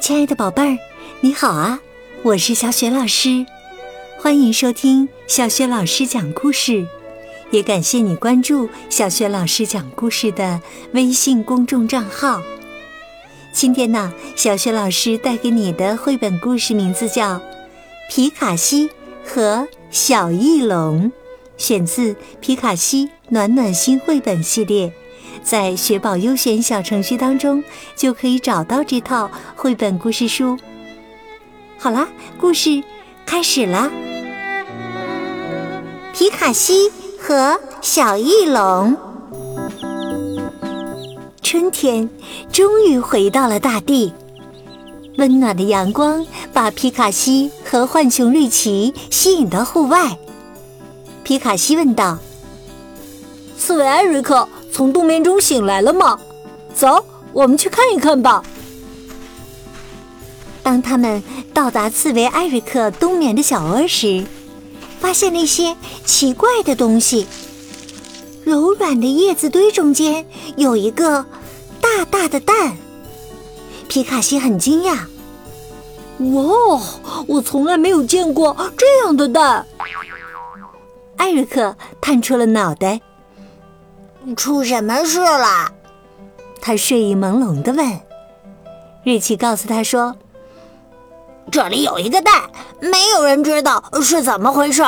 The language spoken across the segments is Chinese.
亲爱的宝贝儿，你好啊！我是小雪老师，欢迎收听小雪老师讲故事，也感谢你关注小雪老师讲故事的微信公众账号。今天呢，小雪老师带给你的绘本故事名字叫《皮卡西和小翼龙》，选自皮卡西暖暖心绘本系列。在学宝优选小程序当中，就可以找到这套绘本故事书。好啦，故事开始了。皮卡西和小翼龙。春天终于回到了大地，温暖的阳光把皮卡西和浣熊瑞奇吸引到户外。皮卡西问道：“刺猬艾瑞克。”从冬眠中醒来了吗？走，我们去看一看吧。当他们到达刺猬艾瑞克冬眠的小窝时，发现那些奇怪的东西。柔软的叶子堆中间有一个大大的蛋。皮卡西很惊讶：“哇，我从来没有见过这样的蛋！”艾瑞克探出了脑袋。出什么事了？他睡意朦胧的问。瑞奇告诉他说：“这里有一个蛋，没有人知道是怎么回事。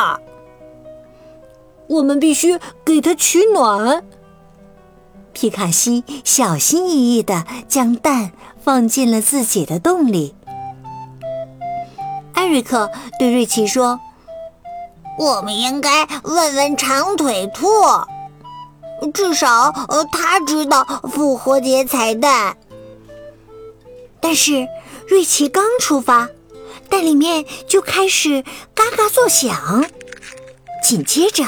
我们必须给它取暖。”皮卡西小心翼翼的将蛋放进了自己的洞里。艾瑞克对瑞奇说：“我们应该问问长腿兔。”至少，呃，他知道复活节彩蛋。但是，瑞奇刚出发，蛋里面就开始嘎嘎作响。紧接着，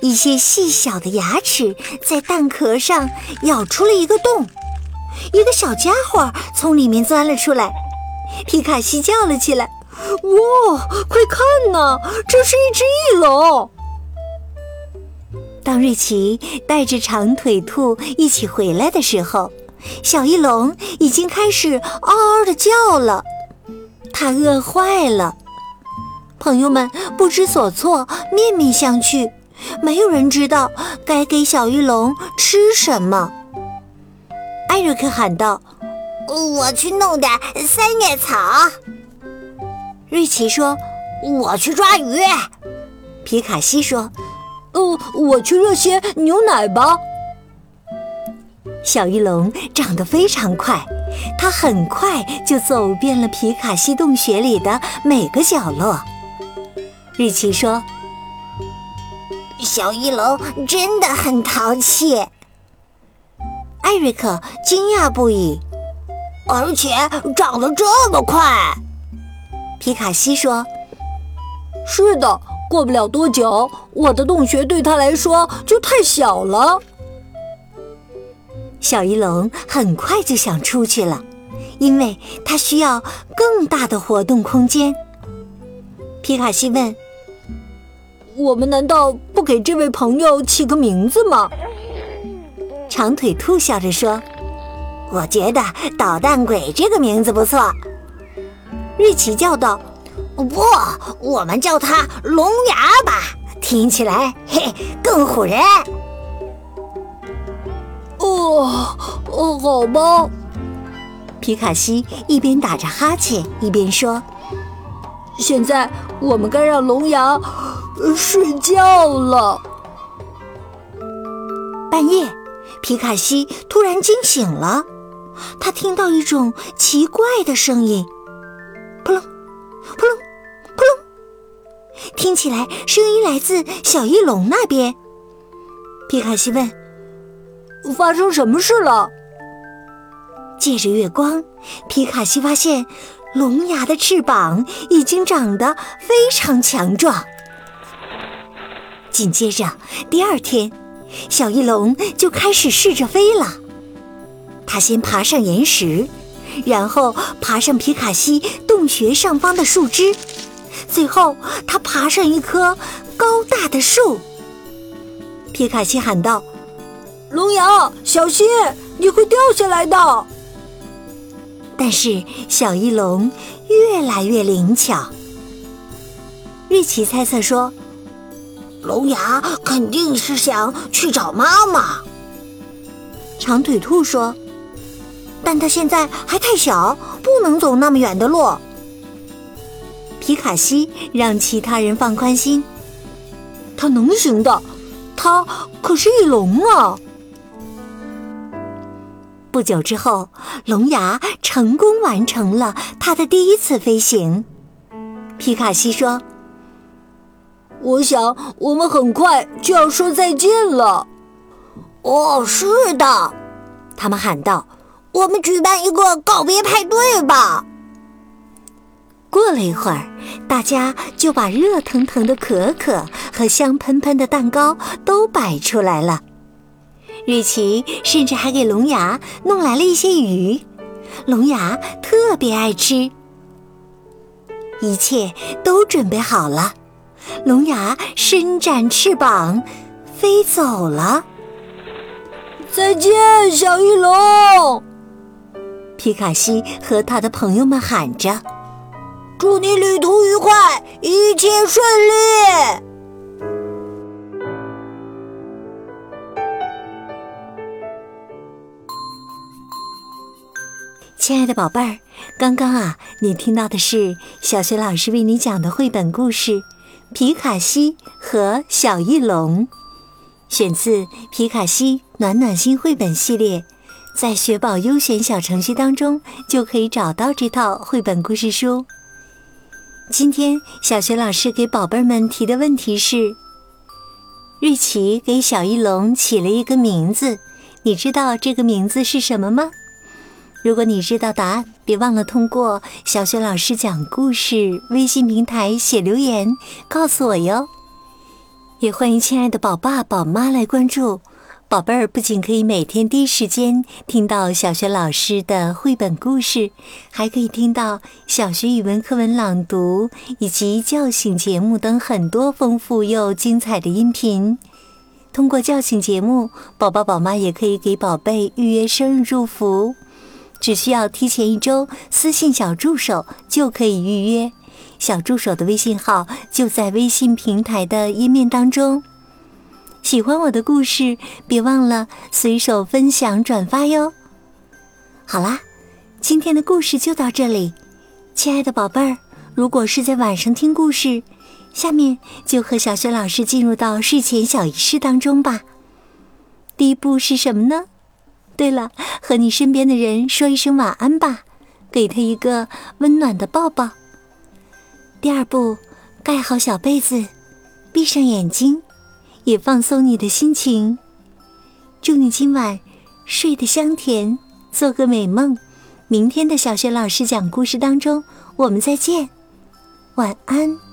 一些细小的牙齿在蛋壳上咬出了一个洞，一个小家伙从里面钻了出来。皮卡西叫了起来：“哇，快看呐，这是一只翼龙！”当瑞奇带着长腿兔一起回来的时候，小翼龙已经开始嗷嗷的叫了。它饿坏了，朋友们不知所措，面面相觑，没有人知道该给小翼龙吃什么。艾瑞克喊道：“我去弄点三叶草。”瑞奇说：“我去抓鱼。”皮卡西说。哦，我去热些牛奶吧。小翼龙长得非常快，它很快就走遍了皮卡西洞穴里的每个角落。瑞奇说：“小翼龙真的很淘气。”艾瑞克惊讶不已，而且长得这么快。皮卡西说：“是的。”过不了多久，我的洞穴对他来说就太小了。小翼龙很快就想出去了，因为它需要更大的活动空间。皮卡西问：“我们难道不给这位朋友起个名字吗？”长腿兔笑着说：“我觉得捣蛋鬼这个名字不错。”瑞奇叫道。不，我们叫它龙牙吧，听起来嘿更唬人。哦哦，好吧。皮卡西一边打着哈欠一边说：“现在我们该让龙牙睡觉了。”半夜，皮卡西突然惊醒了，他听到一种奇怪的声音，扑棱。扑棱！听起来声音来自小翼龙那边。皮卡西问：“发生什么事了？”借着月光，皮卡西发现龙牙的翅膀已经长得非常强壮。紧接着，第二天，小翼龙就开始试着飞了。它先爬上岩石，然后爬上皮卡西洞穴上方的树枝。最后，他爬上一棵高大的树。皮卡西喊道：“龙牙，小心，你会掉下来的！”但是小翼龙越来越灵巧。瑞奇猜测说：“龙牙肯定是想去找妈妈。”长腿兔说：“但他现在还太小，不能走那么远的路。”皮卡西让其他人放宽心，他能行的，他可是翼龙啊！不久之后，龙牙成功完成了他的第一次飞行。皮卡西说：“我想我们很快就要说再见了。”哦，是的，他们喊道：“我们举办一个告别派对吧！”过了一会儿，大家就把热腾腾的可可和香喷喷的蛋糕都摆出来了。瑞奇甚至还给龙牙弄来了一些鱼，龙牙特别爱吃。一切都准备好了，龙牙伸展翅膀飞走了。再见，小翼龙！皮卡西和他的朋友们喊着。祝你旅途愉快，一切顺利。亲爱的宝贝儿，刚刚啊，你听到的是小学老师为你讲的绘本故事《皮卡西和小翼龙》，选自《皮卡西暖暖心绘本系列》，在学宝优选小程序当中就可以找到这套绘本故事书。今天小学老师给宝贝们提的问题是：瑞奇给小翼龙起了一个名字，你知道这个名字是什么吗？如果你知道答案，别忘了通过小学老师讲故事微信平台写留言告诉我哟。也欢迎亲爱的宝爸宝妈来关注。宝贝儿不仅可以每天第一时间听到小学老师的绘本故事，还可以听到小学语文课文朗读以及叫醒节目等很多丰富又精彩的音频。通过叫醒节目，宝宝宝妈也可以给宝贝预约生日祝福，只需要提前一周私信小助手就可以预约。小助手的微信号就在微信平台的页面当中。喜欢我的故事，别忘了随手分享转发哟。好啦，今天的故事就到这里，亲爱的宝贝儿，如果是在晚上听故事，下面就和小雪老师进入到睡前小仪式当中吧。第一步是什么呢？对了，和你身边的人说一声晚安吧，给他一个温暖的抱抱。第二步，盖好小被子，闭上眼睛。也放松你的心情。祝你今晚睡得香甜，做个美梦。明天的小学老师讲故事当中，我们再见，晚安。